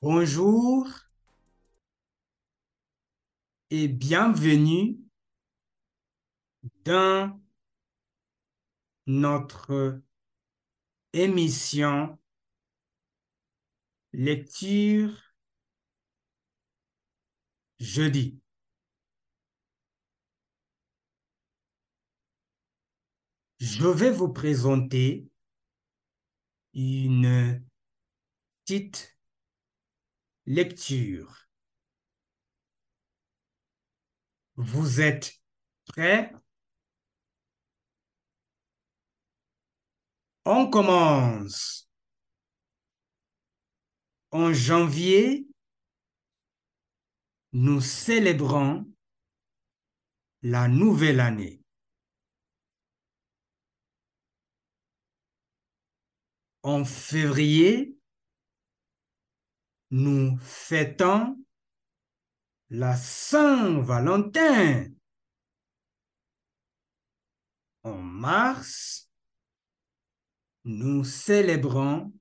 Bonjour et bienvenue dans notre émission Lecture jeudi. Je vais vous présenter une petite lecture. Vous êtes prêts? On commence. En janvier, nous célébrons la nouvelle année. En février, nous fêtons la Saint-Valentin. En mars, nous célébrons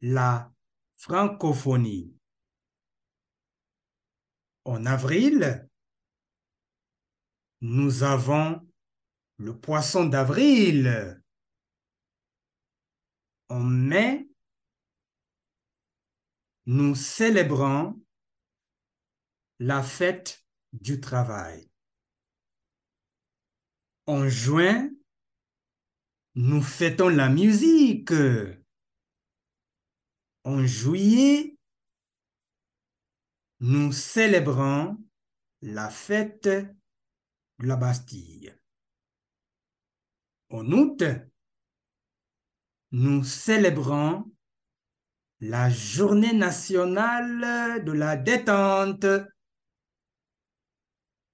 la francophonie. En avril, nous avons le poisson d'avril. En mai, nous célébrons la fête du travail. En juin, nous fêtons la musique. En juillet, nous célébrons la fête de la Bastille. En août, nous célébrons la journée nationale de la détente.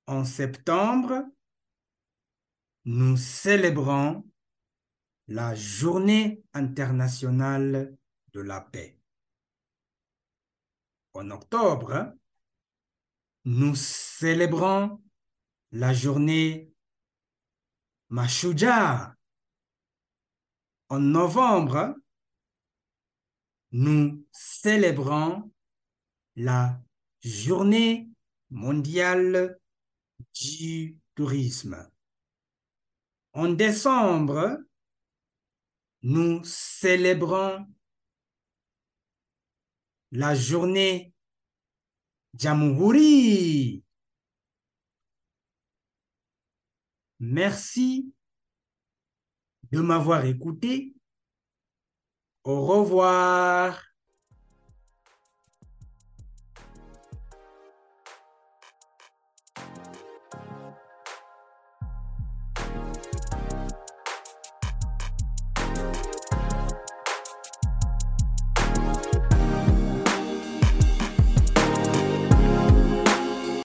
En septembre, nous célébrons la journée internationale de la paix. En octobre, nous célébrons la journée Mashuja. En novembre, nous célébrons la journée mondiale du tourisme. En décembre, nous célébrons la journée Jamhuri. Merci de m'avoir écouté. Au revoir.